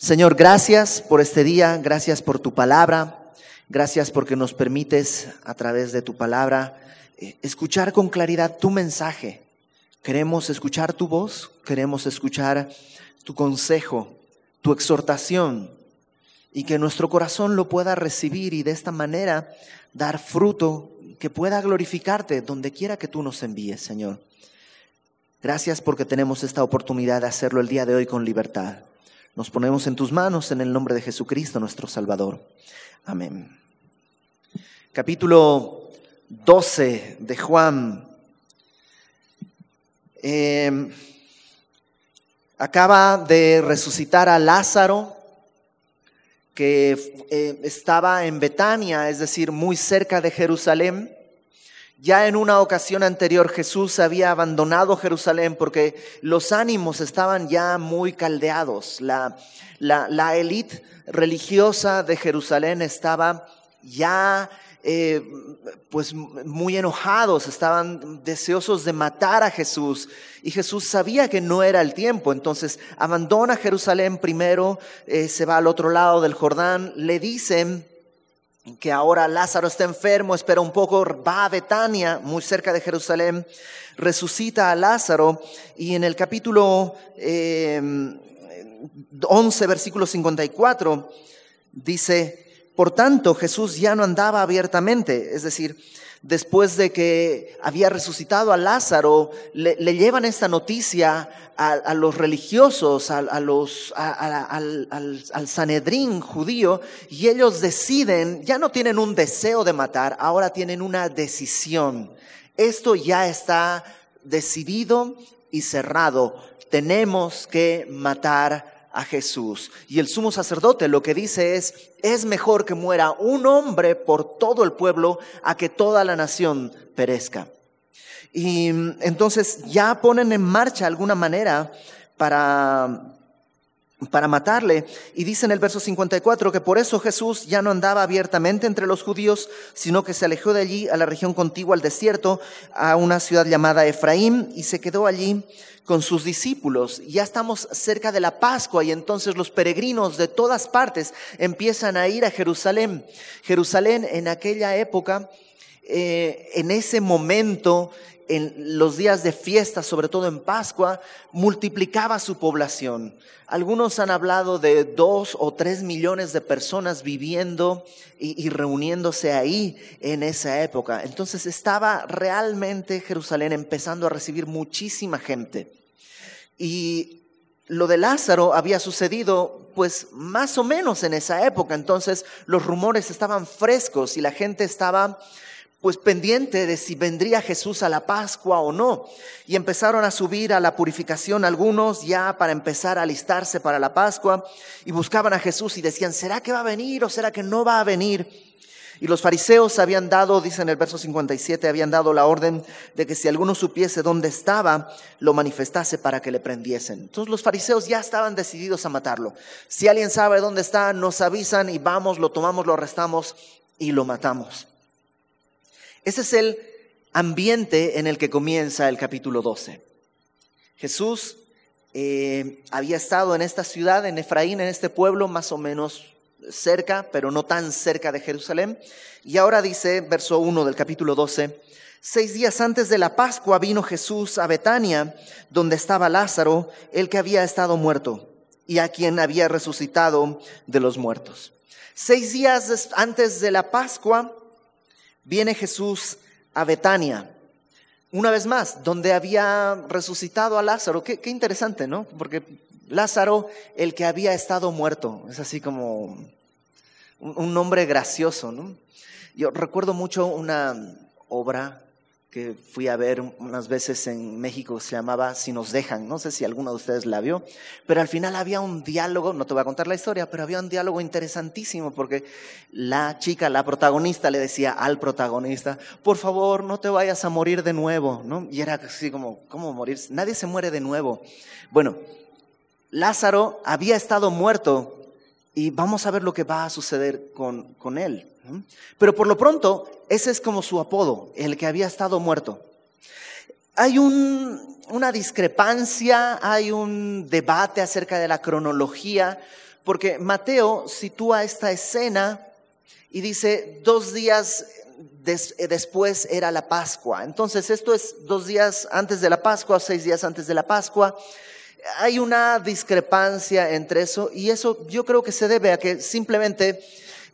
Señor, gracias por este día, gracias por tu palabra, gracias porque nos permites a través de tu palabra eh, escuchar con claridad tu mensaje. Queremos escuchar tu voz, queremos escuchar tu consejo, tu exhortación y que nuestro corazón lo pueda recibir y de esta manera dar fruto que pueda glorificarte donde quiera que tú nos envíes, Señor. Gracias porque tenemos esta oportunidad de hacerlo el día de hoy con libertad. Nos ponemos en tus manos en el nombre de Jesucristo, nuestro Salvador. Amén. Capítulo 12 de Juan. Em, acaba de resucitar a Lázaro, que eh, estaba en Betania, es decir, muy cerca de Jerusalén. Ya en una ocasión anterior Jesús había abandonado Jerusalén porque los ánimos estaban ya muy caldeados. La, la, élite religiosa de Jerusalén estaba ya eh, pues muy enojados, estaban deseosos de matar a Jesús. Y Jesús sabía que no era el tiempo, entonces abandona Jerusalén primero, eh, se va al otro lado del Jordán, le dicen que ahora Lázaro está enfermo, espera un poco, va a Betania, muy cerca de Jerusalén, resucita a Lázaro y en el capítulo 11, eh, versículo 54, dice, por tanto Jesús ya no andaba abiertamente, es decir, después de que había resucitado a Lázaro, le, llevan esta noticia a, los religiosos, a, los, al, al Sanedrín judío, y ellos deciden, ya no tienen un deseo de matar, ahora tienen una decisión. Esto ya está decidido y cerrado. Tenemos que matar a Jesús. Y el sumo sacerdote lo que dice es, es mejor que muera un hombre por todo el pueblo a que toda la nación perezca. Y entonces ya ponen en marcha alguna manera para para matarle. Y dice en el verso 54 que por eso Jesús ya no andaba abiertamente entre los judíos, sino que se alejó de allí a la región contigua al desierto, a una ciudad llamada Efraín, y se quedó allí con sus discípulos. Ya estamos cerca de la Pascua y entonces los peregrinos de todas partes empiezan a ir a Jerusalén. Jerusalén en aquella época, eh, en ese momento, en los días de fiesta, sobre todo en Pascua, multiplicaba su población. Algunos han hablado de dos o tres millones de personas viviendo y, reuniéndose ahí en esa época. Entonces estaba realmente Jerusalén empezando a recibir muchísima gente. Y lo de Lázaro había sucedido pues más o menos en esa época. Entonces los rumores estaban frescos y la gente estaba pues pendiente de si vendría Jesús a la Pascua o no. Y empezaron a subir a la purificación algunos ya para empezar a alistarse para la Pascua y buscaban a Jesús y decían, ¿será que va a venir o será que no va a venir? Y los fariseos habían dado, dice en el verso 57, habían dado la orden de que si alguno supiese dónde estaba, lo manifestase para que le prendiesen. Entonces los fariseos ya estaban decididos a matarlo. Si alguien sabe dónde está, nos avisan y vamos, lo tomamos, lo arrestamos y lo matamos. Ese es el ambiente en el que comienza el capítulo 12. Jesús eh, había estado en esta ciudad, en Efraín, en este pueblo más o menos cerca, pero no tan cerca de Jerusalén. Y ahora dice, verso 1 del capítulo 12, seis días antes de la Pascua vino Jesús a Betania, donde estaba Lázaro, el que había estado muerto y a quien había resucitado de los muertos. Seis días antes de la Pascua, viene Jesús a Betania. Una vez más, donde había resucitado a Lázaro. Qué, interesante, ¿no? Porque Lázaro, el que había estado muerto, es así como un, nombre gracioso, ¿no? Yo recuerdo mucho una obra que fui a ver unas veces en México, se llamaba Si nos dejan, no sé si alguno de ustedes la vio, pero al final había un diálogo, no te voy a contar la historia, pero había un diálogo interesantísimo porque la chica, la protagonista le decía al protagonista, por favor, no te vayas a morir de nuevo, ¿no? Y era así como, ¿cómo morir? Nadie se muere de nuevo. Bueno, Lázaro había estado muerto y vamos a ver lo que va a suceder con, con él. Pero por lo pronto, ese es como su apodo, el que había estado muerto. Hay una discrepancia, hay un debate acerca de la cronología, porque Mateo sitúa esta escena y dice dos días después era la Pascua. Entonces esto es dos días antes de la Pascua, seis días antes de la Pascua. Hay una discrepancia entre eso y eso yo creo que se debe a que simplemente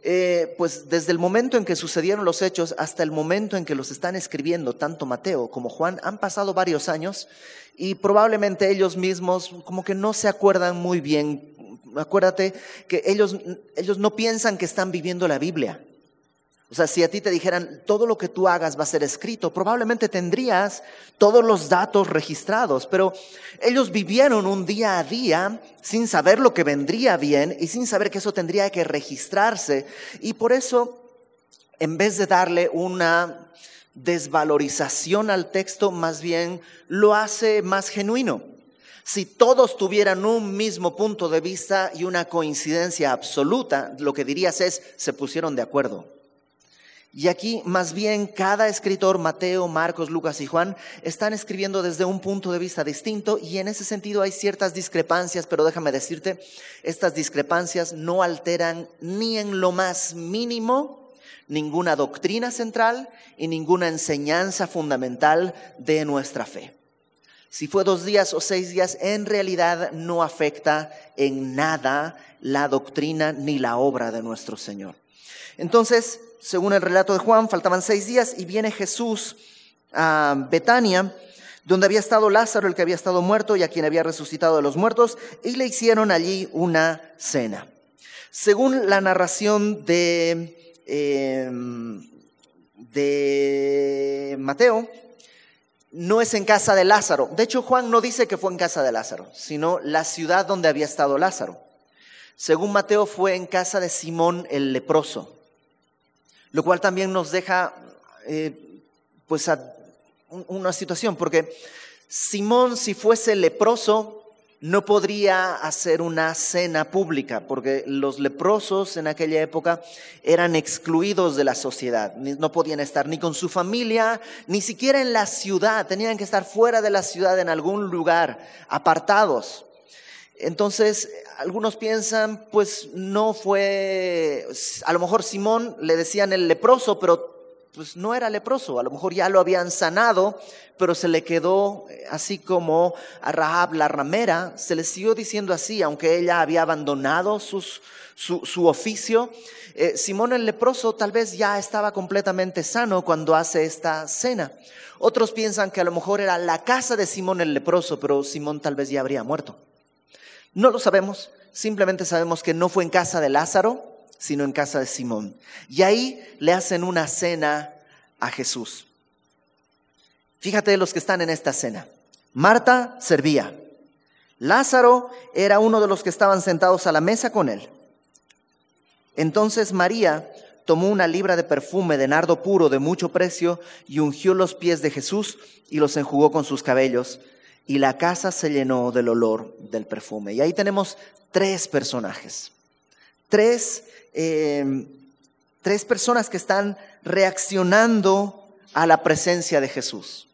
eh, pues desde el momento en que sucedieron los hechos hasta el momento en que los están escribiendo tanto Mateo como Juan, han pasado varios años y probablemente ellos mismos como que no se acuerdan muy bien. Acuérdate que ellos, ellos no piensan que están viviendo la Biblia. O sea, si a ti te dijeran, todo lo que tú hagas va a ser escrito, probablemente tendrías todos los datos registrados, pero ellos vivieron un día a día sin saber lo que vendría bien y sin saber que eso tendría que registrarse. Y por eso, en vez de darle una desvalorización al texto, más bien lo hace más genuino. Si todos tuvieran un mismo punto de vista y una coincidencia absoluta, lo que dirías es, se pusieron de acuerdo. Y aquí más bien cada escritor, Mateo, Marcos, Lucas y Juan, están escribiendo desde un punto de vista distinto y en ese sentido hay ciertas discrepancias, pero déjame decirte, estas discrepancias no alteran ni en lo más mínimo ninguna doctrina central y ninguna enseñanza fundamental de nuestra fe. Si fue dos días o seis días, en realidad no afecta en nada la doctrina ni la obra de nuestro Señor. Entonces, según el relato de Juan, faltaban seis días y viene Jesús a Betania, donde había estado Lázaro, el que había estado muerto y a quien había resucitado de los muertos, y le hicieron allí una cena. Según la narración de, em, de Mateo, no es en casa de Lázaro. De hecho, Juan no dice que fue en casa de Lázaro, sino la ciudad donde había estado Lázaro. Según Mateo, fue en casa de Simón el leproso lo cual también nos deja eh, pues una situación, porque Simón si fuese leproso no podría hacer una cena pública, porque los leprosos en aquella época eran excluidos de la sociedad, no podían estar ni con su familia, ni siquiera en la ciudad, tenían que estar fuera de la ciudad en algún lugar, apartados. Entonces, algunos piensan, pues no fue, a lo mejor Simón le decían el leproso, pero pues no era leproso, a lo mejor ya lo habían sanado, pero se le quedó eh, así como a Rahab la ramera, se le siguió diciendo así, aunque ella había abandonado su, oficio. Eh, Simón el leproso tal vez ya estaba completamente sano cuando hace esta cena. Otros piensan que a lo mejor era la casa de Simón el leproso, pero Simón tal vez ya habría muerto. No lo sabemos, simplemente sabemos que no fue en casa de Lázaro, sino en casa de Simón. Y ahí le hacen una cena a Jesús. Fíjate los que están en esta cena. Marta servía. Lázaro era uno de los que estaban sentados a la mesa con él. Entonces María tomó una libra de perfume de nardo puro de mucho precio y ungió los pies de Jesús y los enjugó con sus cabellos y la casa se llenó del olor del perfume. Y ahí tenemos tres personajes, tres, em, tres personas que están reaccionando a la presencia de Jesús.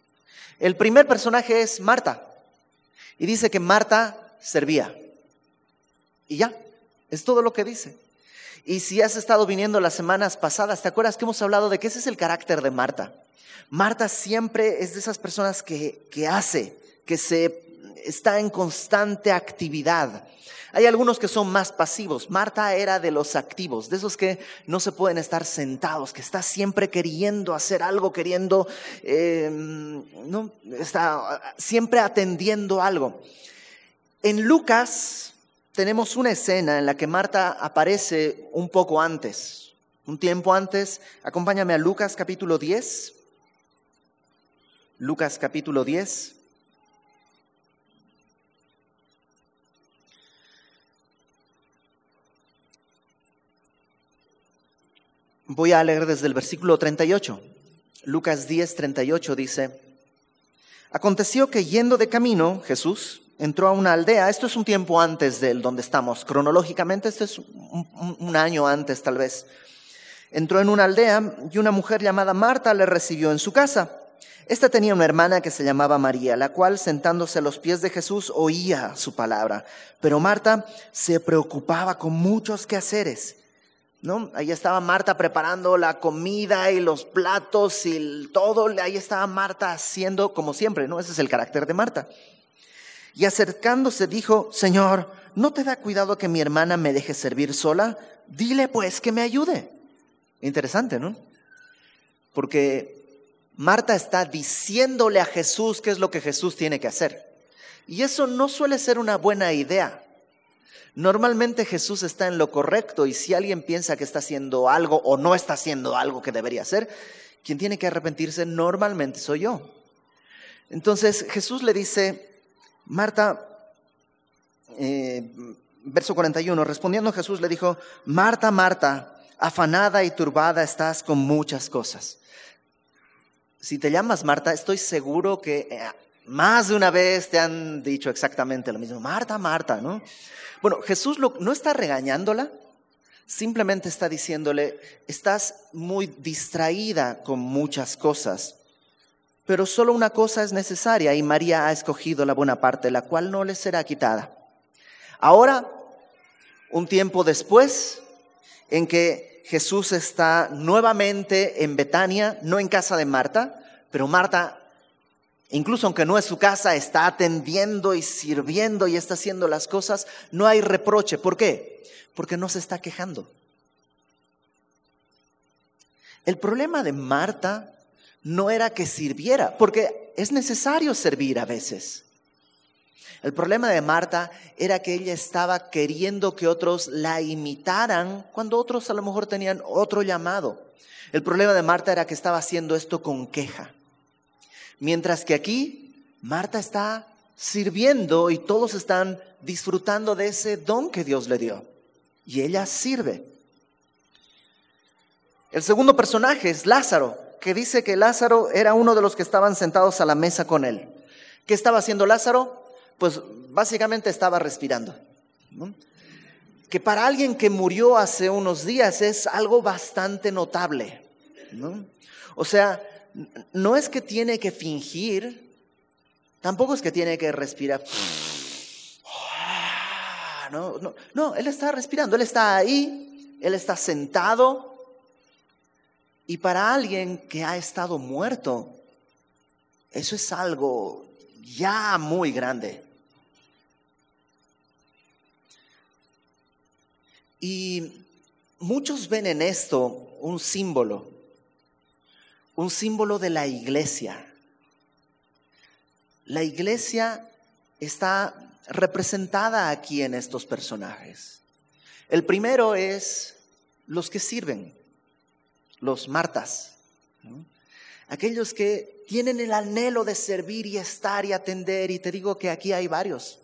El primer personaje es Marta y dice que Marta servía. Y ya, es todo lo que dice. Y si has estado viniendo las semanas pasadas, ¿te acuerdas que hemos hablado de que ese es el carácter de Marta? Marta siempre es de esas personas que, que hace, que se está en constante actividad. Hay algunos que son más pasivos. Marta era de los activos, de esos que no se pueden estar sentados, que está siempre queriendo hacer algo, queriendo, em, no, está siempre atendiendo algo. En Lucas tenemos una escena en la que Marta aparece un poco antes, un tiempo antes. Acompáñame a Lucas capítulo 10. Lucas capítulo 10. Voy a leer desde el versículo 38. Lucas 10, 38 dice, Aconteció que yendo de camino, Jesús entró a una aldea, esto es un tiempo antes del donde estamos, cronológicamente este es un, un año antes tal vez. Entró en una aldea y una mujer llamada Marta le recibió en su casa. Esta tenía una hermana que se llamaba María, la cual sentándose a los pies de Jesús oía su palabra. Pero Marta se preocupaba con muchos quehaceres. ¿No? Ahí estaba Marta preparando la comida y los platos y todo. Ahí estaba Marta haciendo como siempre, ¿no? Ese es el carácter de Marta. Y acercándose dijo, Señor, ¿no te da cuidado que mi hermana me deje servir sola? Dile pues que me ayude. Interesante, ¿no? Porque Marta está diciéndole a Jesús qué es lo que Jesús tiene que hacer. Y eso no suele ser una buena idea. Normalmente Jesús está en lo correcto y si alguien piensa que está haciendo algo o no está haciendo algo que debería hacer, quien tiene que arrepentirse normalmente soy yo. Entonces Jesús le dice, Marta, eh, verso 41, respondiendo Jesús le dijo, Marta, Marta, afanada y turbada estás con muchas cosas. Si te llamas Marta, estoy seguro que eh, más de una vez te han dicho exactamente lo mismo. Marta, Marta, ¿no? Bueno, Jesús no está regañándola, simplemente está diciéndole, estás muy distraída con muchas cosas, pero solo una cosa es necesaria y María ha escogido la buena parte, la cual no le será quitada. Ahora, un tiempo después, en que Jesús está nuevamente en Betania, no en casa de Marta, pero Marta, incluso aunque no es su casa, está atendiendo y sirviendo y está haciendo las cosas, no hay reproche. ¿Por qué? Porque no se está quejando. El problema de Marta no era que sirviera, porque es necesario servir a veces. El problema de Marta era que ella estaba queriendo que otros la imitaran cuando otros a lo mejor tenían otro llamado. El problema de Marta era que estaba haciendo esto con queja. Mientras que aquí Marta está sirviendo y todos están disfrutando de ese don que Dios le dio. Y ella sirve. El segundo personaje es Lázaro, que dice que Lázaro era uno de los que estaban sentados a la mesa con él. ¿Qué estaba haciendo Lázaro? pues básicamente estaba respirando. Que para alguien que murió hace unos días es algo bastante notable. O sea, no es que tiene que fingir, tampoco es que tiene que respirar. No, no, no, él está respirando, él está ahí, él está sentado. Y para alguien que ha estado muerto, eso es algo ya muy grande. Y muchos ven en esto un símbolo, un símbolo de la iglesia. La iglesia está representada aquí en estos personajes. El primero es los que sirven, los martas, aquellos que tienen el anhelo de servir y estar y atender, y te digo que aquí hay varios.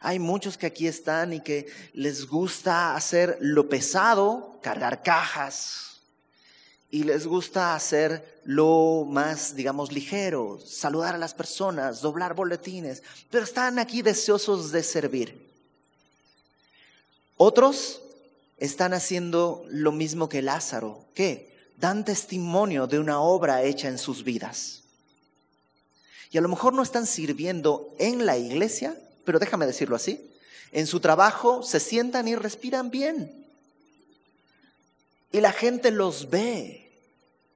Hay muchos que aquí están y que les gusta hacer lo pesado, cargar cajas, y les gusta hacer lo más, digamos, ligero, saludar a las personas, doblar boletines, pero están aquí deseosos de servir. Otros están haciendo lo mismo que Lázaro, que dan testimonio de una obra hecha en sus vidas. Y a lo mejor no están sirviendo en la iglesia, pero déjame decirlo así, en su trabajo se sientan y respiran bien. Y la gente los ve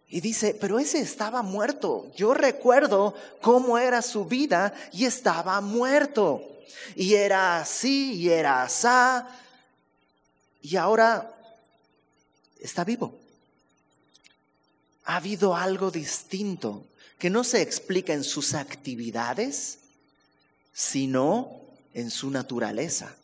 y dice, pero ese estaba muerto. Yo recuerdo cómo era su vida y estaba muerto. Y era así y era así. Y ahora está vivo. Ha habido algo distinto que no se explica en sus actividades, sino en su naturaleza.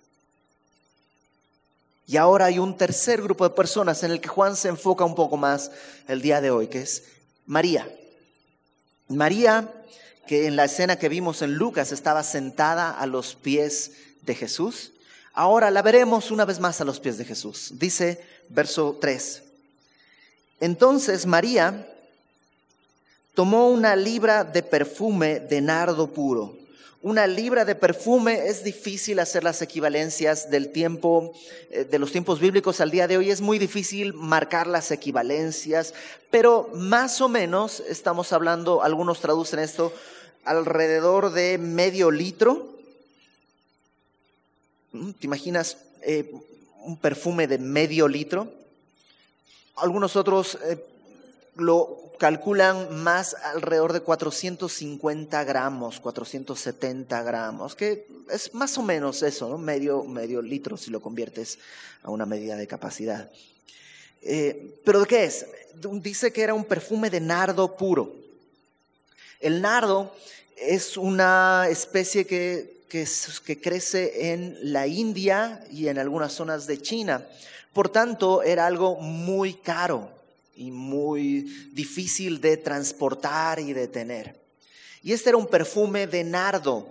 Y ahora hay un tercer grupo de personas en el que Juan se enfoca un poco más el día de hoy, que es María. María, que en la escena que vimos en Lucas estaba sentada a los pies de Jesús, ahora la veremos una vez más a los pies de Jesús. Dice verso 3. Entonces María tomó una libra de perfume de nardo puro una libra de perfume, es difícil hacer las equivalencias del tiempo, eh, de los tiempos bíblicos al día de hoy, es muy difícil marcar las equivalencias, pero más o menos estamos hablando, algunos traducen esto, alrededor de medio litro. ¿Mm? ¿Te imaginas eh, un perfume de medio litro? Algunos otros eh, lo calculan más alrededor de 450 gramos, 470 gramos, que es más o menos eso, medio, medio litro si lo conviertes a una medida de capacidad. Eh, ¿Pero de qué es? Dice que era un perfume de nardo puro. El nardo es una especie que, que crece en la India y en algunas zonas de China. Por tanto, era algo muy caro y muy difícil de transportar y de tener. Y este era un perfume de nardo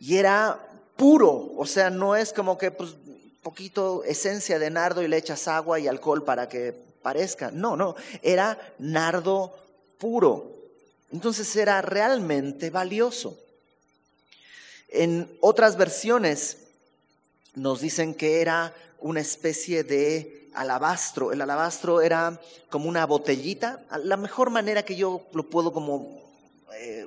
y era puro, o sea, no es como que pues poquito esencia de nardo y le echas agua y alcohol para que parezca. No, no, era nardo puro. Entonces era realmente valioso. En otras versiones nos dicen que era una especie de alabastro. El alabastro era como una botellita. La mejor manera que yo lo puedo como eh,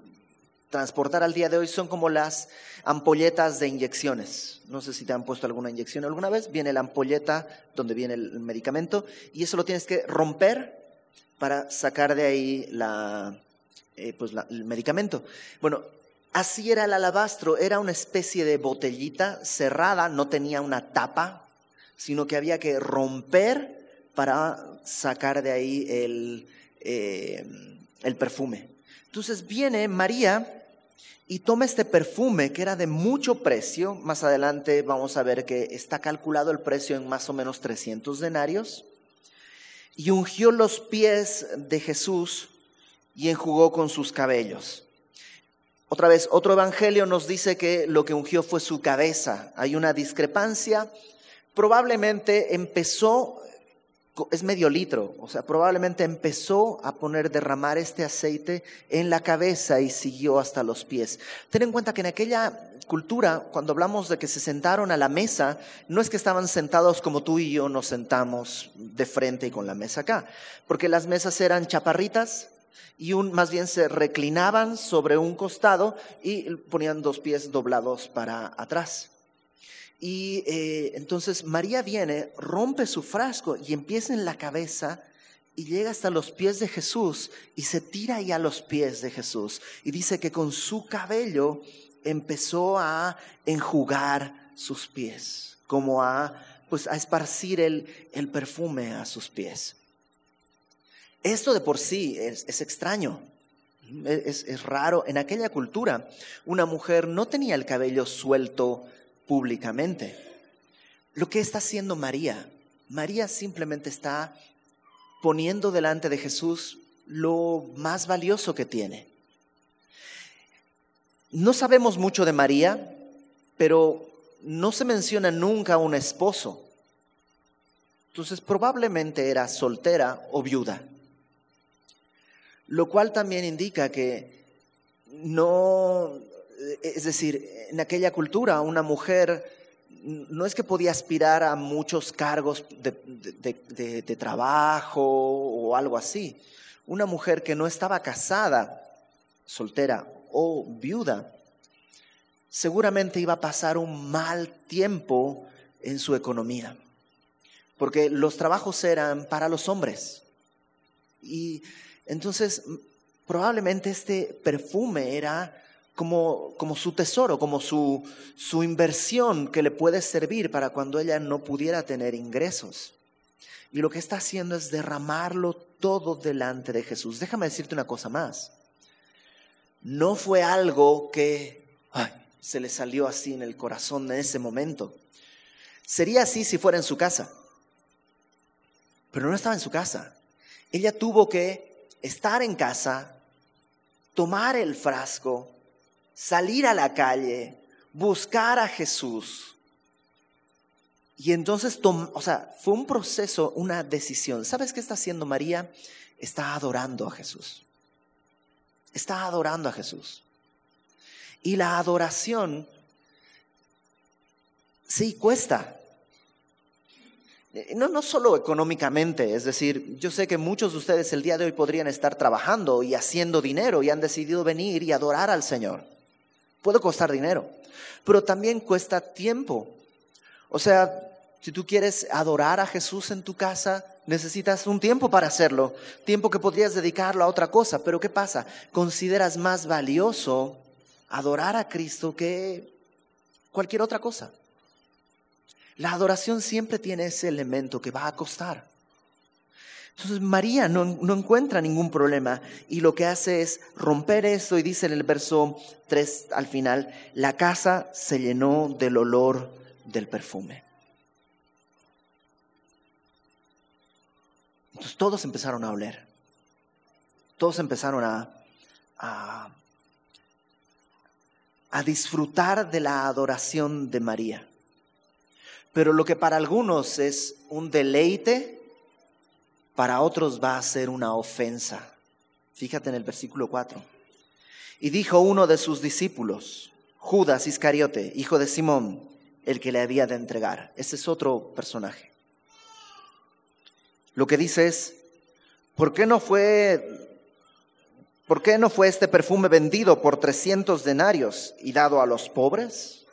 transportar al día de hoy son como las ampolletas de inyecciones. No sé si te han puesto alguna inyección alguna vez. Viene la ampolleta donde viene el medicamento y eso lo tienes que romper para sacar de ahí la, eh, pues el medicamento. Bueno, así era el alabastro. Era una especie de botellita cerrada, no tenía una tapa sino que había que romper para sacar de ahí el, eh, el perfume. Entonces viene María y toma este perfume que era de mucho precio. Más adelante vamos a ver que está calculado el precio en más o menos 300 denarios. Y ungió los pies de Jesús y enjugó con sus cabellos. Otra vez, otro evangelio nos dice que lo que ungió fue su cabeza. Hay una discrepancia probablemente empezó, es medio litro, o sea, probablemente empezó a poner, derramar este aceite en la cabeza y siguió hasta los pies. Ten en cuenta que en aquella cultura, cuando hablamos de que se sentaron a la mesa, no es que estaban sentados como tú y yo nos sentamos de frente y con la mesa acá, porque las mesas eran chaparritas, y más bien se reclinaban sobre un costado y ponían dos pies doblados para atrás. Y eh, entonces María viene, rompe su frasco y empieza en la cabeza y llega hasta los pies de Jesús y se tira ahí a los pies de Jesús. Y dice que con su cabello empezó a enjugar sus pies, como a, pues, a esparcir el, el perfume a sus pies. Esto de por sí es, es extraño. Es, es raro. En aquella cultura, una mujer no tenía el cabello suelto públicamente. Lo que está haciendo María, María simplemente está poniendo delante de Jesús lo más valioso que tiene. No sabemos mucho de María, pero no se menciona nunca un esposo. Entonces probablemente era soltera o viuda. Lo cual también indica que no, es decir, en aquella cultura una mujer no es que podía aspirar a muchos cargos de, trabajo o algo así. Una mujer que no estaba casada, soltera o viuda, seguramente iba a pasar un mal tiempo en su economía, porque los trabajos eran para los hombres. Y entonces probablemente este perfume era como, como su tesoro, como su, su inversión que le puede servir para cuando ella no pudiera tener ingresos. Y lo que está haciendo es derramarlo todo delante de Jesús. Déjame decirte una cosa más. No fue algo que se le salió así en el corazón en ese momento. Sería así si fuera en su casa. Pero no estaba en su casa. Ella tuvo que estar en casa, tomar el frasco, salir a la calle, buscar a Jesús. Y entonces, o sea, fue un proceso, una decisión. ¿Sabes qué está haciendo María? Está adorando a Jesús. Está adorando a Jesús. Y la adoración, sí, cuesta. Eh, no, no solo económicamente, es decir, yo sé que muchos de ustedes el día de hoy podrían estar trabajando y haciendo dinero y han decidido venir y adorar al Señor. Puede costar dinero, pero también cuesta tiempo. O sea, si tú quieres adorar a Jesús en tu casa, necesitas un tiempo para hacerlo, tiempo que podrías dedicarlo a otra cosa. Pero ¿qué pasa? Consideras más valioso adorar a Cristo que cualquier otra cosa. La adoración siempre tiene ese elemento que va a costar. Entonces María no, no, encuentra ningún problema y lo que hace es romper eso y dice en el verso 3 al final, la casa se llenó del olor del perfume. Entonces todos empezaron a oler, todos empezaron a, a, a disfrutar de la adoración de María. Pero lo que para algunos es un deleite, para otros va a ser una ofensa. Fíjate en el versículo 4. Y dijo uno de sus discípulos, Judas Iscariote, hijo de Simón, el que le había de entregar. Ese es otro personaje. Lo que dice es, ¿por qué no fue, por qué no fue este perfume vendido por 300 denarios y dado a los pobres?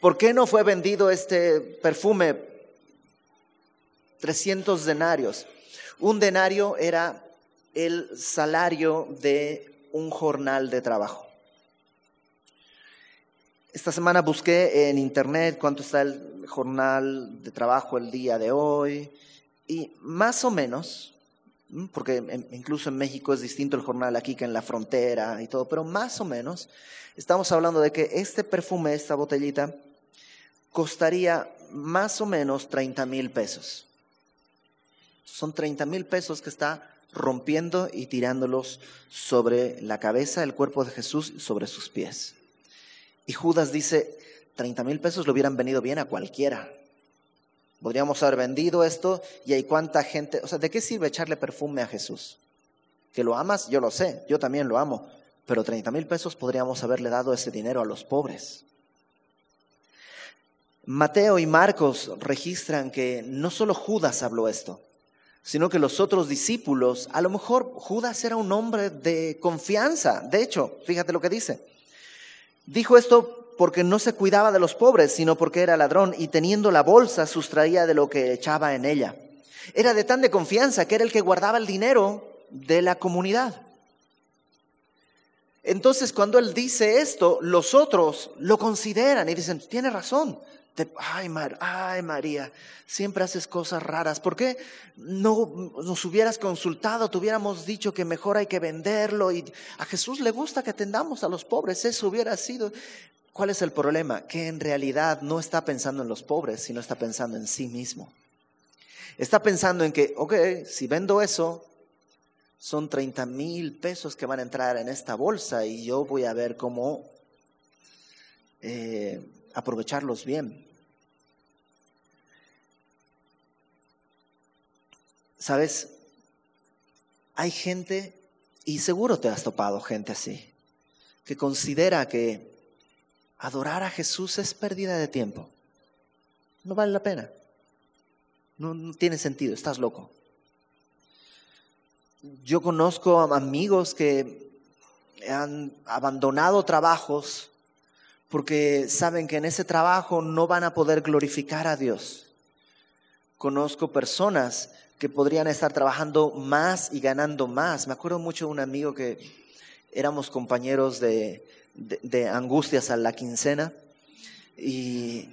¿Por qué no fue vendido este perfume 300 denarios? Un denario era el salario de un jornal de trabajo. Esta semana busqué en internet cuánto está el jornal de trabajo el día de hoy y más o menos, porque incluso en México es distinto el jornal aquí que en la frontera y todo, pero más o menos estamos hablando de que este perfume, esta botellita, costaría más o menos 30 mil pesos. Son 30 mil pesos que está rompiendo y tirándolos sobre la cabeza, el cuerpo de Jesús, sobre sus pies. Y Judas dice, 30 mil pesos le hubieran venido bien a cualquiera. Podríamos haber vendido esto y hay cuánta gente, o sea, ¿de qué sirve echarle perfume a Jesús? Que lo amas, yo lo sé, yo también lo amo, pero 30 mil pesos podríamos haberle dado ese dinero a los pobres. Mateo y Marcos registran que no solo Judas habló esto, sino que los otros discípulos, a lo mejor Judas era un hombre de confianza. De hecho, fíjate lo que dice. Dijo esto porque no se cuidaba de los pobres, sino porque era ladrón y teniendo la bolsa sustraía de lo que echaba en ella. Era de tan de confianza que era el que guardaba el dinero de la comunidad. Entonces, cuando él dice esto, los otros lo consideran y dicen, tiene razón, ay, ay María, siempre haces cosas raras. ¿Por qué no nos hubieras consultado? Te hubiéramos dicho que mejor hay que venderlo. Y a Jesús le gusta que atendamos a los pobres. Eso hubiera sido. ¿Cuál es el problema? Que en realidad no está pensando en los pobres, sino está pensando en sí mismo. Está pensando en que, ok, si vendo eso, son 30 mil pesos que van a entrar en esta bolsa y yo voy a ver cómo eh, aprovecharlos bien. Sabes, hay gente, y seguro te has topado gente así, que considera que adorar a Jesús es pérdida de tiempo. No vale la pena. No, tiene sentido, estás loco. Yo conozco amigos que han abandonado trabajos porque saben que en ese trabajo no van a poder glorificar a Dios. Conozco personas que podrían estar trabajando más y ganando más. Me acuerdo mucho de un amigo que éramos compañeros de, angustias a la quincena y,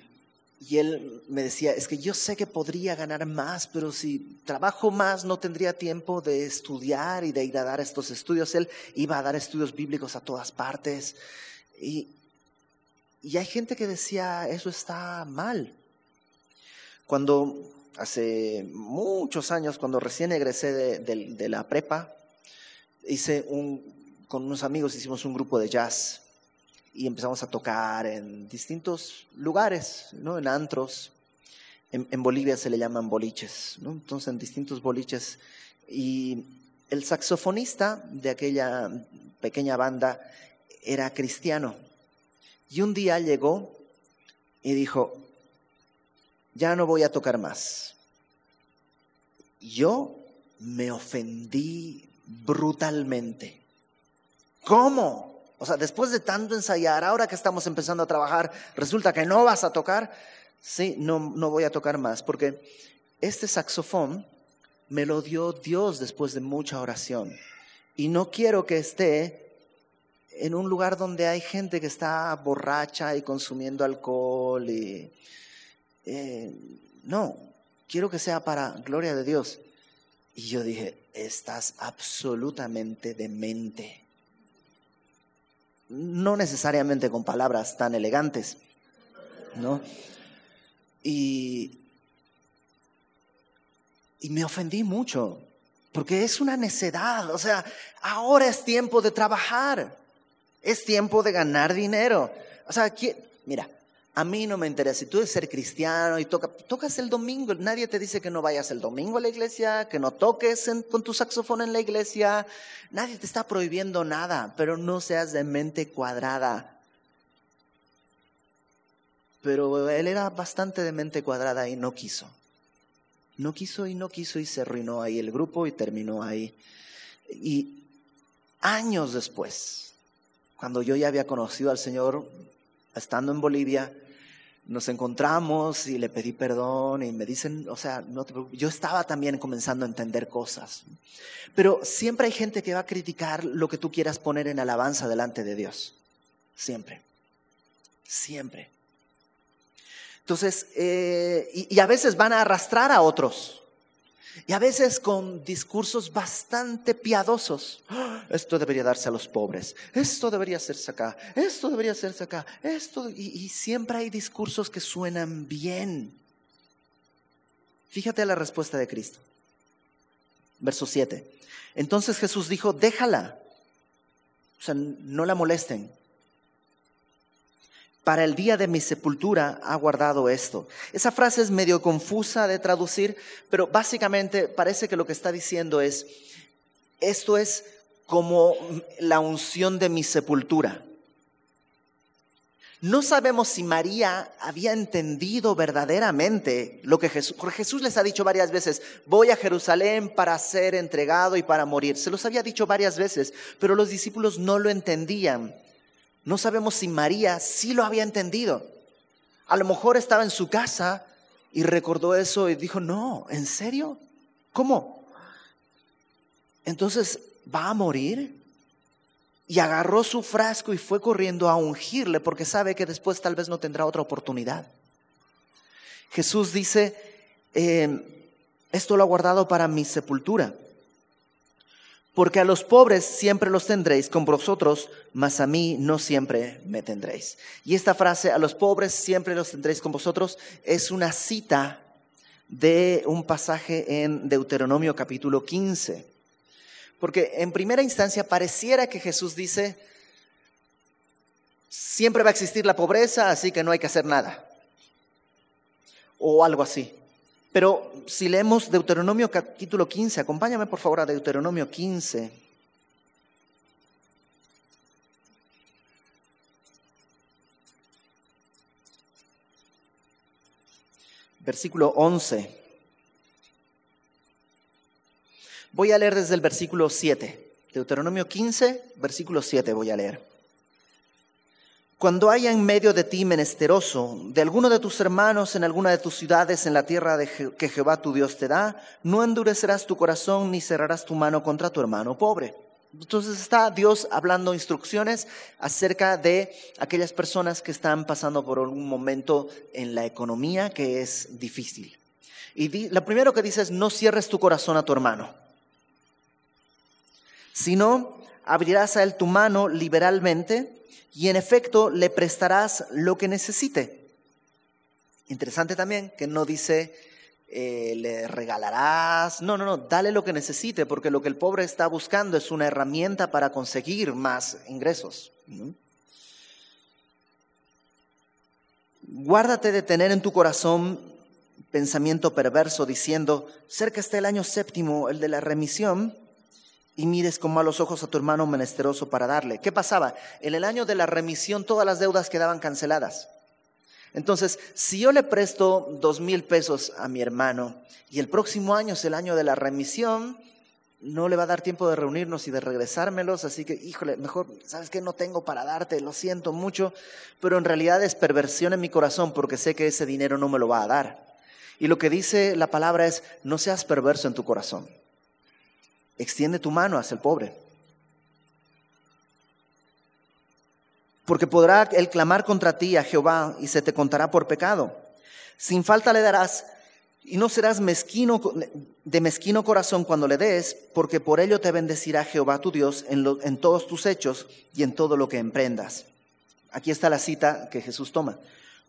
y él me decía, es que yo sé que podría ganar más, pero si trabajo más no tendría tiempo de estudiar y de ir a dar estos estudios. Él iba a dar estudios bíblicos a todas partes. Y, y hay gente que decía, eso está mal. Cuando hace muchos años, cuando recién egresé de, la prepa, hice un, con unos amigos hicimos un grupo de jazz y empezamos a tocar en distintos lugares, ¿no? en antros. En, Bolivia se le llaman boliches, ¿no? entonces en distintos boliches. Y el saxofonista de aquella pequeña banda era cristiano. Y un día llegó y dijo, ya no voy a tocar más. Yo me ofendí brutalmente. ¿Cómo? O sea, después de tanto ensayar, ahora que estamos empezando a trabajar, resulta que no vas a tocar. Sí, no, no voy a tocar más, porque este saxofón me lo dio Dios después de mucha oración. Y no quiero que esté en un lugar donde hay gente que está borracha y consumiendo alcohol. Y, eh, no, quiero que sea para gloria de Dios. Y yo dije, estás absolutamente demente. No necesariamente con palabras tan elegantes, ¿no? Y, y me ofendí mucho, porque es una necedad. O sea, ahora es tiempo de trabajar, es tiempo de ganar dinero. O sea, mira, a mí no me interesa. Si tú eres ser cristiano y tocas el domingo, nadie te dice que no vayas el domingo a la iglesia, que no toques con tu saxofón en la iglesia. Nadie te está prohibiendo nada, pero no seas de mente cuadrada. Pero él era bastante de mente cuadrada y no quiso. No quiso y no quiso y se arruinó ahí el grupo y terminó ahí. Y años después, cuando yo ya había conocido al Señor, estando en Bolivia, nos encontramos y le pedí perdón y me dicen, o sea, yo estaba también comenzando a entender cosas. Pero siempre hay gente que va a criticar lo que tú quieras poner en alabanza delante de Dios. Siempre. Siempre. Entonces, eh, y a veces van a arrastrar a otros. Y a veces con discursos bastante piadosos. Esto debería darse a los pobres. Esto debería hacerse acá. Esto debería hacerse acá. Esto. Y, siempre hay discursos que suenan bien. Fíjate la respuesta de Cristo. Verso 7. Entonces Jesús dijo, déjala. O sea, no la molesten para el día de mi sepultura ha guardado esto. Esa frase es medio confusa de traducir, pero básicamente parece que lo que está diciendo es, esto es como la unción de mi sepultura. No sabemos si María había entendido verdaderamente lo que Jesús, porque Jesús les ha dicho varias veces, voy a Jerusalén para ser entregado y para morir. Se los había dicho varias veces, pero los discípulos no lo entendían. No sabemos si María sí lo había entendido. A lo mejor estaba en su casa y recordó eso y dijo, no, ¿en serio? ¿Cómo? Entonces, ¿va a morir? Y agarró su frasco y fue corriendo a ungirle porque sabe que después tal vez no tendrá otra oportunidad. Jesús dice, eh, esto lo ha guardado para mi sepultura porque a los pobres siempre los tendréis con vosotros, mas a mí no siempre me tendréis. Y esta frase, a los pobres siempre los tendréis con vosotros, es una cita de un pasaje en Deuteronomio capítulo 15. Porque en primera instancia pareciera que Jesús dice, siempre va a existir la pobreza, así que no hay que hacer nada. O algo así. Pero si leemos Deuteronomio capítulo 15, acompáñame por favor a Deuteronomio 15. Versículo 11. Voy a leer desde el versículo 7. Deuteronomio 15, versículo 7 voy a leer. Cuando haya en medio de ti menesteroso, de alguno de tus hermanos en alguna de tus ciudades en la tierra que Jehová tu Dios te da, no endurecerás tu corazón ni cerrarás tu mano contra tu hermano pobre. Entonces está Dios hablando instrucciones acerca de aquellas personas que están pasando por un momento en la economía que es difícil. Y lo primero que dice es, no cierres tu corazón a tu hermano, sino abrirás a él tu mano liberalmente y en efecto le prestarás lo que necesite. Interesante también que no dice eh, le regalarás, no, no, no, dale lo que necesite, porque lo que el pobre está buscando es una herramienta para conseguir más ingresos. Guárdate de tener en tu corazón pensamiento perverso diciendo, cerca está el año séptimo, el de la remisión, y mires con malos ojos a tu hermano menesteroso para darle. ¿Qué pasaba? En el año de la remisión todas las deudas quedaban canceladas. Entonces, si yo le presto dos mil pesos a mi hermano y el próximo año es el año de la remisión, no le va a dar tiempo de reunirnos y de regresármelos, así que, híjole, mejor, ¿sabes qué? No tengo para darte, lo siento mucho, pero en realidad es perversión en mi corazón porque sé que ese dinero no me lo va a dar. Y lo que dice la palabra es, no seas perverso en tu corazón. Extiende tu mano hacia el pobre. Porque podrá él clamar contra ti a Jehová y se te contará por pecado. Sin falta le darás y no serás mezquino, de mezquino corazón cuando le des, porque por ello te bendecirá Jehová tu Dios en, en todos tus hechos y en todo lo que emprendas. Aquí está la cita que Jesús toma.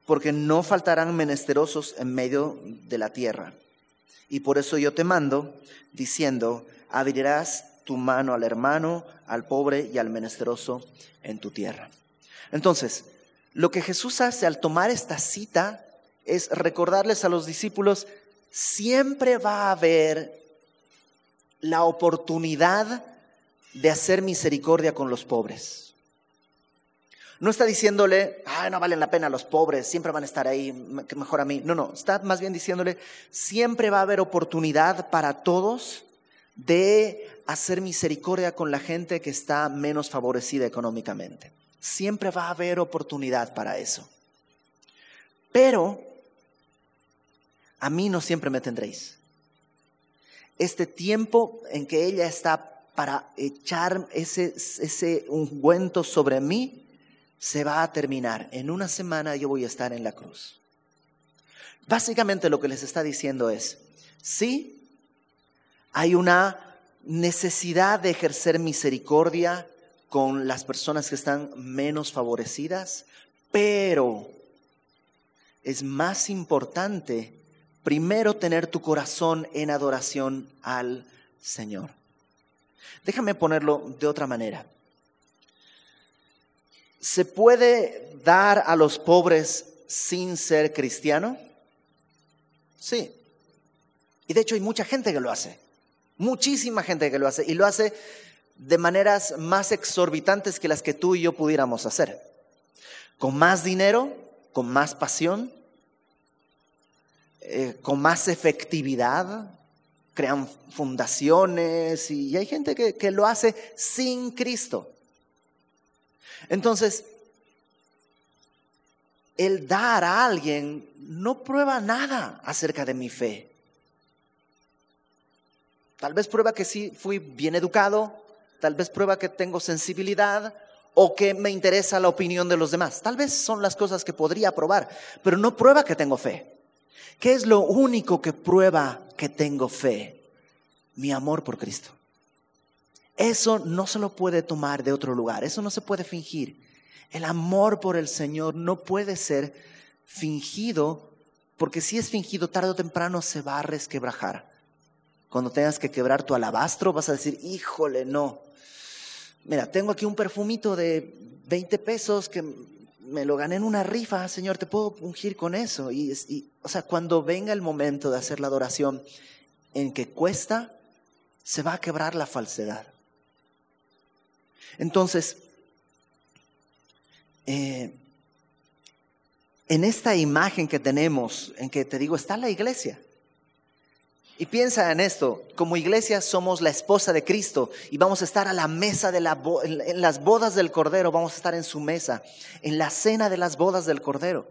Porque no faltarán menesterosos en medio de la tierra. Y por eso yo te mando, diciendo, abrirás tu mano al hermano, al pobre y al menesteroso en tu tierra. Entonces, lo que Jesús hace al tomar esta cita es recordarles a los discípulos, siempre va a haber la oportunidad de hacer misericordia con los pobres. No está diciéndole, ay, no valen la pena los pobres, siempre van a estar ahí, mejor a mí. No, no, está más bien diciéndole, siempre va a haber oportunidad para todos de hacer misericordia con la gente que está menos favorecida económicamente. Siempre va a haber oportunidad para eso. Pero a mí no siempre me tendréis. Este tiempo en que ella está para echar ese, ese ungüento sobre mí se va a terminar. En una semana yo voy a estar en la cruz. Básicamente lo que les está diciendo es, sí, hay una necesidad de ejercer misericordia con las personas que están menos favorecidas, pero es más importante primero tener tu corazón en adoración al Señor. Déjame ponerlo de otra manera. ¿Se puede dar a los pobres sin ser cristiano? Sí. Y de hecho hay mucha gente que lo hace. Muchísima gente que lo hace. Y lo hace de maneras más exorbitantes que las que tú y yo pudiéramos hacer. Con más dinero, con más pasión, eh, con más efectividad, crean fundaciones y hay gente que, que lo hace sin Cristo. Entonces, el dar a alguien no prueba nada acerca de mi fe. Tal vez prueba que sí fui bien educado, tal vez prueba que tengo sensibilidad o que me interesa la opinión de los demás. Tal vez son las cosas que podría probar, pero no prueba que tengo fe. ¿Qué es lo único que prueba que tengo fe? Mi amor por Cristo. Eso no se lo puede tomar de otro lugar, eso no se puede fingir. El amor por el Señor no puede ser fingido, porque si es fingido tarde o temprano se va a resquebrajar. Cuando tengas que quebrar tu alabastro vas a decir, híjole, no. Mira, tengo aquí un perfumito de 20 pesos que me lo gané en una rifa, Señor, te puedo ungir con eso. Y, o sea, cuando venga el momento de hacer la adoración en que cuesta, se va a quebrar la falsedad. Entonces, eh, en esta imagen que tenemos, en que te digo, está la iglesia. Y piensa en esto, como iglesia somos la esposa de Cristo y vamos a estar a la mesa de la en las bodas del Cordero, vamos a estar en su mesa, en la cena de las bodas del Cordero.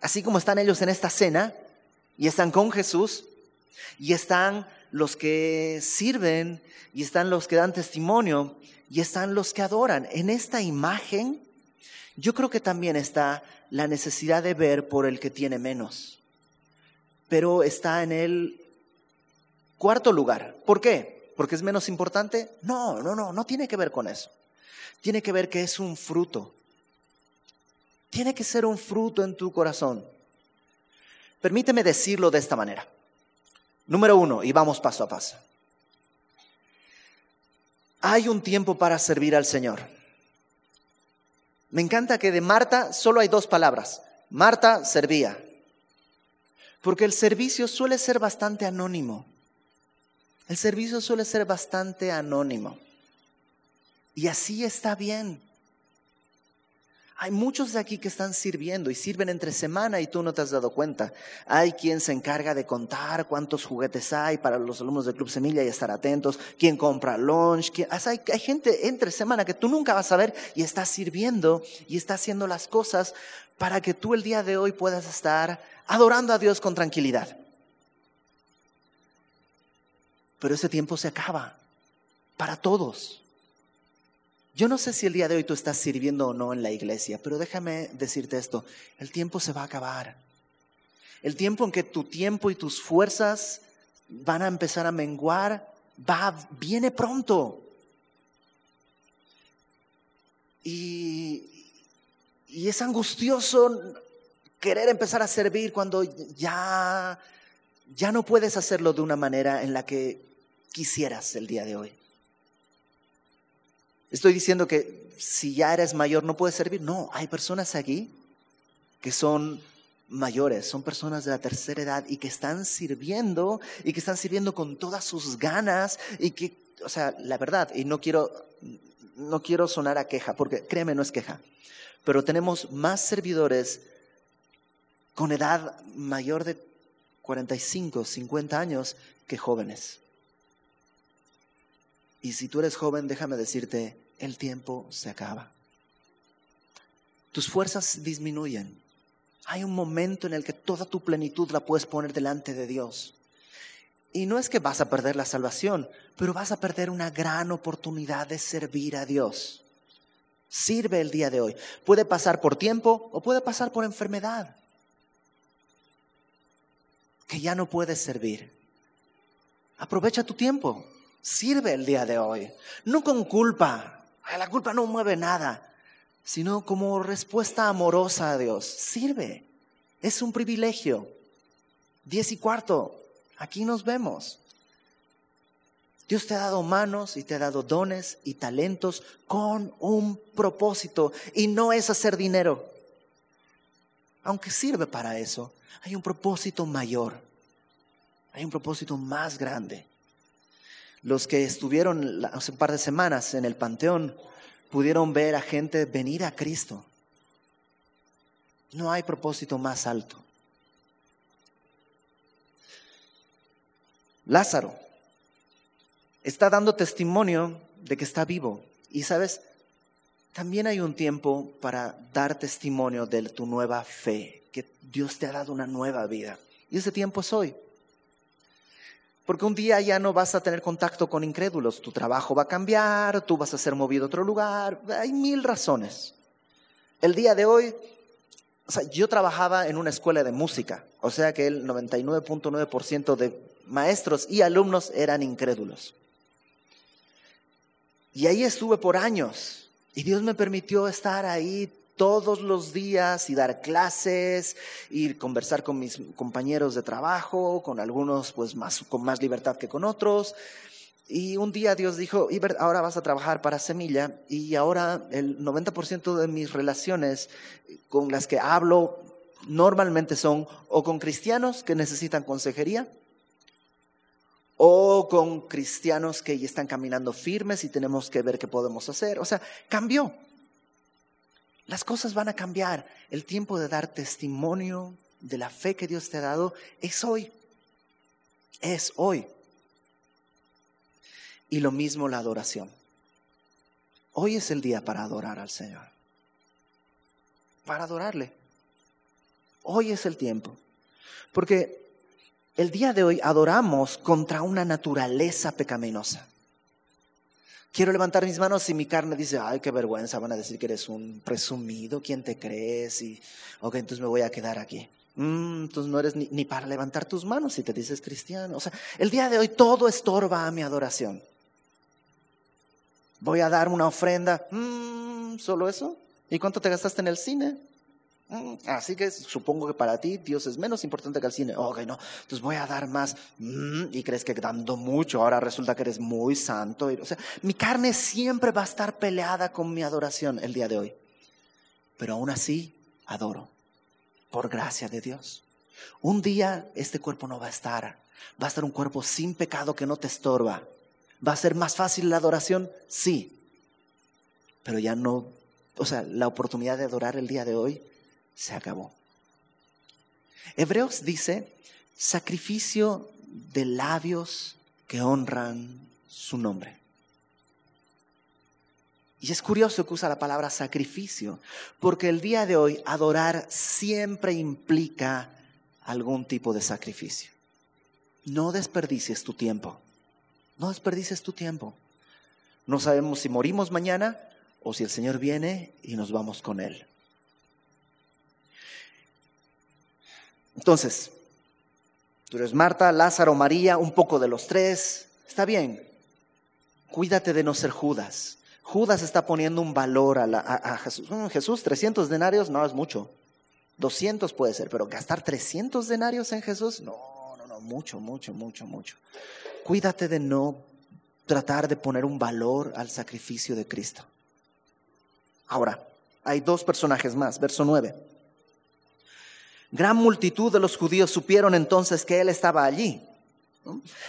Así como están ellos en esta cena y están con Jesús y están los que sirven y están los que dan testimonio y están los que adoran. En esta imagen yo creo que también está la necesidad de ver por el que tiene menos pero está en el cuarto lugar. ¿Por qué? ¿Porque es menos importante? No, no, no, no tiene que ver con eso. Tiene que ver que es un fruto. Tiene que ser un fruto en tu corazón. Permíteme decirlo de esta manera. Número uno, y vamos paso a paso. Hay un tiempo para servir al Señor. Me encanta que de Marta solo hay dos palabras. Marta servía porque el servicio suele ser bastante anónimo. El servicio suele ser bastante anónimo. Y así está bien. Hay muchos de aquí que están sirviendo y sirven entre semana y tú no te has dado cuenta. Hay quien se encarga de contar cuántos juguetes hay para los alumnos del Club Semilla y estar atentos. Quien compra lunch. hay, hay gente entre semana que tú nunca vas a ver y está sirviendo y está haciendo las cosas para que tú el día de hoy puedas estar adorando a Dios con tranquilidad. Pero ese tiempo se acaba para todos. Yo no sé si el día de hoy tú estás sirviendo o no en la iglesia, pero déjame decirte esto, el tiempo se va a acabar. El tiempo en que tu tiempo y tus fuerzas van a empezar a menguar, va, viene pronto. Y, es angustioso querer empezar a servir cuando ya, ya no puedes hacerlo de una manera en la que quisieras el día de hoy. Estoy diciendo que si ya eres mayor no puedes servir. No, hay personas aquí que son mayores, son personas de la tercera edad y que están sirviendo y que están sirviendo con todas sus ganas y que, o sea, la verdad, y no quiero, no quiero sonar a queja, porque créeme, no es queja, pero tenemos más servidores con edad mayor de 45, 50 años que jóvenes. Y si tú eres joven, déjame decirte, el tiempo se acaba. Tus fuerzas disminuyen. Hay un momento en el que toda tu plenitud la puedes poner delante de Dios. Y no es que vas a perder la salvación, pero vas a perder una gran oportunidad de servir a Dios. Sirve el día de hoy. Puede pasar por tiempo o puede pasar por enfermedad. Que ya no puedes servir. Aprovecha tu tiempo. Sirve el día de hoy. No con culpa. La culpa no mueve nada. Sino como respuesta amorosa a Dios. Sirve. Es un privilegio. Diez y cuarto. Aquí nos vemos. Dios te ha dado manos y te ha dado dones y talentos con un propósito y no es hacer dinero. Aunque sirve para eso, hay un propósito mayor, hay un propósito más grande. Los que estuvieron hace un par de semanas en el Panteón pudieron ver a gente venir a Cristo. No hay propósito más alto. Lázaro está dando testimonio de que está vivo. Y sabes, también hay un tiempo para dar testimonio de tu nueva fe, que Dios te ha dado una nueva vida. Y ese tiempo es hoy. Porque un día ya no vas a tener contacto con incrédulos, tu trabajo va a cambiar, tú vas a ser movido a otro lugar, hay mil razones. El día de hoy, o sea, yo trabajaba en una escuela de música, o sea que el 99.9% de maestros y alumnos eran incrédulos. Y ahí estuve por años, y Dios me permitió estar ahí todos los días y dar clases y conversar con mis compañeros de trabajo, con algunos pues más, con más libertad que con otros. Y un día Dios dijo, Iber, ahora vas a trabajar para Semilla y ahora el 90% de mis relaciones con las que hablo normalmente son o con cristianos que necesitan consejería o con cristianos que ya están caminando firmes y tenemos que ver qué podemos hacer. O sea, cambió. Las cosas van a cambiar. El tiempo de dar testimonio de la fe que Dios te ha dado es hoy. Es hoy. Y lo mismo la adoración. Hoy es el día para adorar al Señor. Para adorarle. Hoy es el tiempo. Porque el día de hoy adoramos contra una naturaleza pecaminosa quiero levantar mis manos y mi carne dice, ay, qué vergüenza, van a decir que eres un presumido, ¿quién te crees? Y, ok, entonces me voy a quedar aquí. Mm, entonces no eres ni, para levantar tus manos si te dices cristiano. O sea, el día de hoy todo estorba a mi adoración. Voy a dar una ofrenda. Mm, ¿Solo eso? ¿Y cuánto te gastaste en el cine? Mm, así que supongo que para ti Dios es menos importante que el cine. Ok, no. Entonces voy a dar más. Mm, y crees que dando mucho, ahora resulta que eres muy santo. O sea, mi carne siempre va a estar peleada con mi adoración el día de hoy. Pero aún así, adoro. Por gracia de Dios. Un día este cuerpo no va a estar. Va a estar un cuerpo sin pecado que no te estorba. ¿Va a ser más fácil la adoración? Sí. Pero ya no, o sea, la oportunidad de adorar el día de hoy se acabó. Hebreos dice, sacrificio de labios que honran su nombre. Y es curioso que usa la palabra sacrificio, porque el día de hoy adorar siempre implica algún tipo de sacrificio. No desperdicies tu tiempo. No desperdicies tu tiempo. No sabemos si morimos mañana o si el Señor viene y nos vamos con Él. Entonces, tú eres Marta, Lázaro, María, un poco de los tres. Está bien. Cuídate de no ser Judas. Judas está poniendo un valor a, Jesús. Mm, Jesús, 300 denarios no es mucho. 200 puede ser, pero gastar 300 denarios en Jesús, no, no, no, mucho, mucho, mucho, mucho. Cuídate de no tratar de poner un valor al sacrificio de Cristo. Ahora, hay dos personajes más, verso 9. Gran multitud de los judíos supieron entonces que Él estaba allí.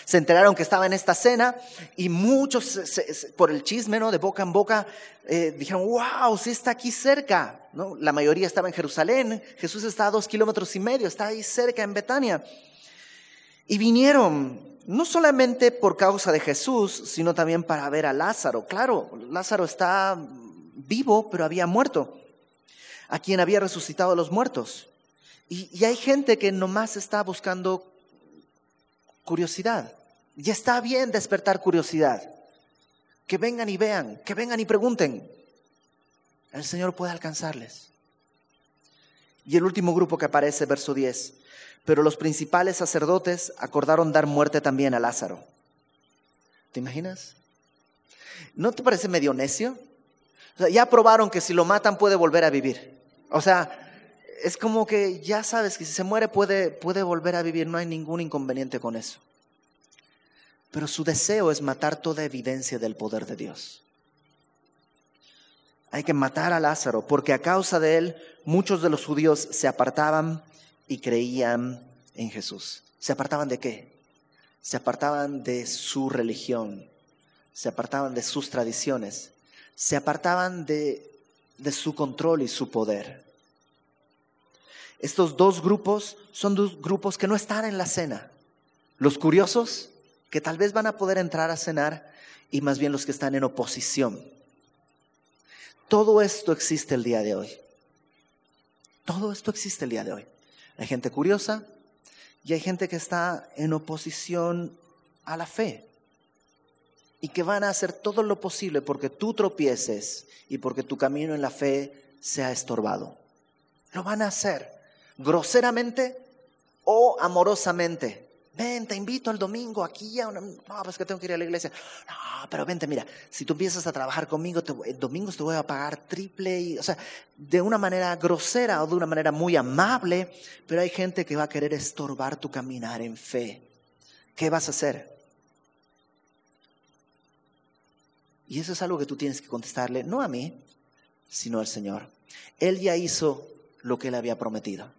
Se enteraron que estaba en esta cena y muchos, por el chisme, ¿no? De boca en boca, eh, dijeron, wow, sí está aquí cerca. La mayoría estaba en Jerusalén, Jesús está a dos kilómetros y medio, está ahí cerca en Betania. Y vinieron, no solamente por causa de Jesús, sino también para ver a Lázaro. Claro, Lázaro está vivo, pero había muerto, a quien había resucitado a los muertos. Y, hay gente que nomás está buscando curiosidad. Y está bien despertar curiosidad. Que vengan y vean, que vengan y pregunten. El Señor puede alcanzarles. Y el último grupo que aparece, verso 10. Pero los principales sacerdotes acordaron dar muerte también a Lázaro. ¿Te imaginas? ¿No te parece medio necio? ya probaron que si lo matan puede volver a vivir. O sea, es como que ya sabes que si se muere puede, puede volver a vivir, no hay ningún inconveniente con eso. Pero su deseo es matar toda evidencia del poder de Dios. Hay que matar a Lázaro, porque a causa de él muchos de los judíos se apartaban y creían en Jesús. ¿Se apartaban de qué? Se apartaban de su religión, se apartaban de sus tradiciones, se apartaban de, de su control y su poder. Estos dos grupos son dos grupos que no están en la cena. Los curiosos, que tal vez van a poder entrar a cenar, y más bien los que están en oposición. Todo esto existe el día de hoy. Todo esto existe el día de hoy. Hay gente curiosa y hay gente que está en oposición a la fe y que van a hacer todo lo posible porque tú tropieces y porque tu camino en la fe sea estorbado. Lo van a hacer groseramente o amorosamente. Ven, te invito el domingo aquí a una... No, pues que tengo que ir a la iglesia. No, pero vente, mira, si tú empiezas a trabajar conmigo, el domingo te voy a pagar triple. Y, o sea, de una manera grosera o de una manera muy amable, pero hay gente que va a querer estorbar tu caminar en fe. ¿Qué vas a hacer? Y eso es algo que tú tienes que contestarle, no a mí, sino al Señor. Él ya hizo lo que él había prometido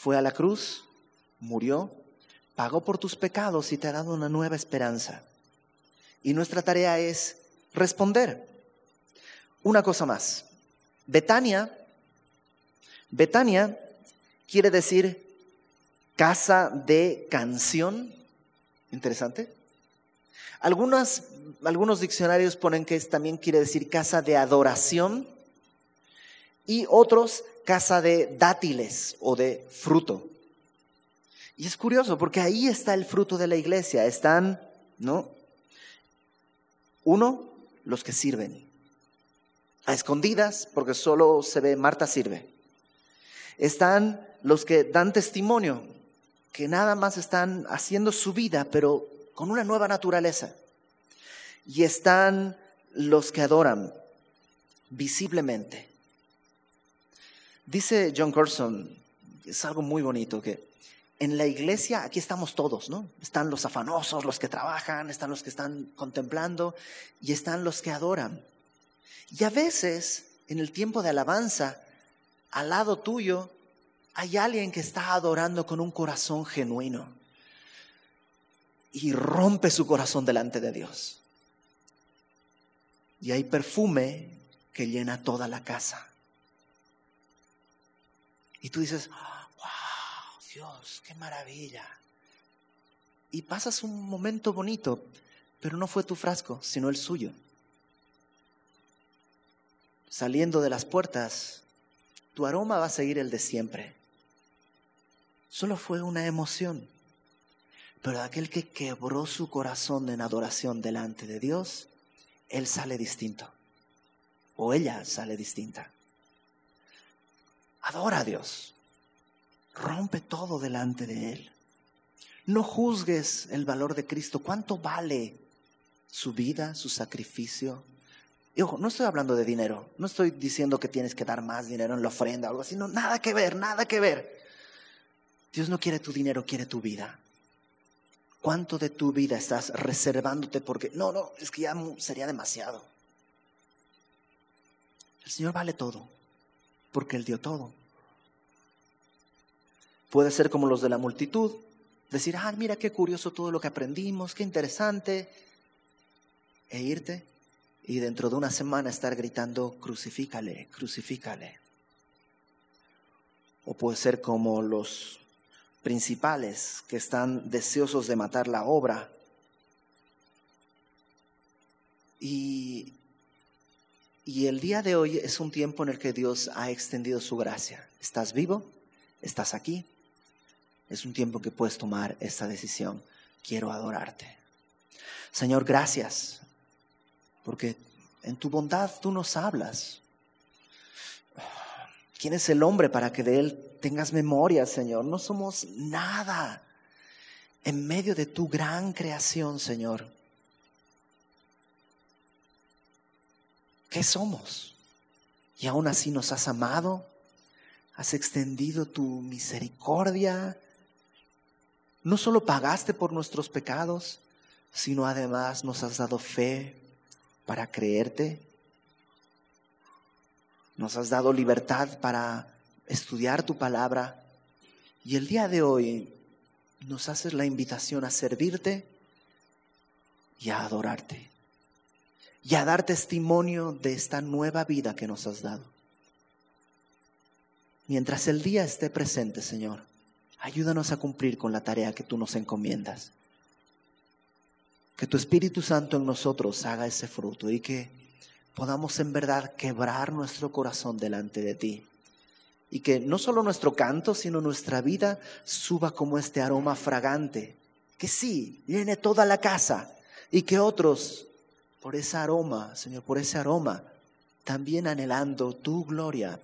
fue a la cruz, murió, pagó por tus pecados y te ha dado una nueva esperanza. Y nuestra tarea es responder. Una cosa más. Betania, Betania quiere decir casa de canción. Interesante. algunos diccionarios ponen que también quiere decir casa de adoración y otros casa de dátiles o de fruto. Y es curioso porque ahí está el fruto de la iglesia. Están, ¿no? Uno, los que sirven. A escondidas, porque solo se ve Marta sirve. Están los que dan testimonio, que nada más están haciendo su vida, pero con una nueva naturaleza. Y están los que adoran visiblemente. Dice John Carson, es algo muy bonito, que en la iglesia aquí estamos todos, ¿no? Están los afanosos, los que trabajan, están los que están contemplando y están los que adoran. Y a veces, en el tiempo de alabanza, al lado tuyo hay alguien que está adorando con un corazón genuino y rompe su corazón delante de Dios. Y hay perfume que llena toda la casa. Y tú dices, wow, Dios, qué maravilla. Y pasas un momento bonito, pero no fue tu frasco, sino el suyo. Saliendo de las puertas, tu aroma va a seguir el de siempre. Solo fue una emoción. Pero aquel que quebró su corazón en adoración delante de Dios, él sale distinto. O ella sale distinta. Adora a Dios. Rompe todo delante de Él. No juzgues el valor de Cristo. ¿Cuánto vale su vida, su sacrificio? Y ojo, no estoy hablando de dinero. No estoy diciendo que tienes que dar más dinero en la ofrenda o algo así. No, nada que ver, nada que ver. Dios no quiere tu dinero, quiere tu vida. ¿Cuánto de tu vida estás reservándote porque no, no, es que ya sería demasiado? El Señor vale todo, porque Él dio todo. Puede ser como los de la multitud, decir, ah, mira qué curioso todo lo que aprendimos, qué interesante, e irte y dentro de una semana estar gritando, crucifícale, crucifícale. O puede ser como los principales que están deseosos de matar la obra. Y, y el día de hoy es un tiempo en el que Dios ha extendido su gracia. ¿Estás vivo? ¿Estás aquí? Es un tiempo que puedes tomar esta decisión. Quiero adorarte. Señor, gracias, porque en tu bondad tú nos hablas. ¿Quién es el hombre para que de él tengas memoria, Señor? No somos nada en medio de tu gran creación, Señor. ¿Qué somos? Y aún así nos has amado, has extendido tu misericordia. No solo pagaste por nuestros pecados, sino además nos has dado fe para creerte nos has dado libertad para estudiar tu palabra y el día de hoy nos haces la invitación a servirte y a adorarte y a dar testimonio de esta nueva vida que nos has dado. Mientras el día esté presente, Señor, ayúdanos a cumplir con la tarea que tú nos encomiendas. Que tu Espíritu Santo en nosotros haga ese fruto y que podamos en verdad quebrar nuestro corazón delante de ti. Y que no solo nuestro canto, sino nuestra vida suba como este aroma fragante. Que sí, llene toda la casa. Y que otros, por ese aroma, Señor, por ese aroma, también anhelando tu gloria,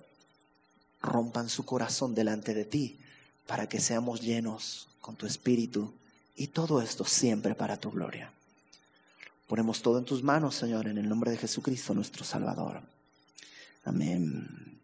rompan su corazón delante de ti, para que seamos llenos con tu espíritu. Y todo esto siempre para tu gloria. Ponemos todo en tus manos, Señor, en el nombre de Jesucristo, nuestro Salvador. Amén.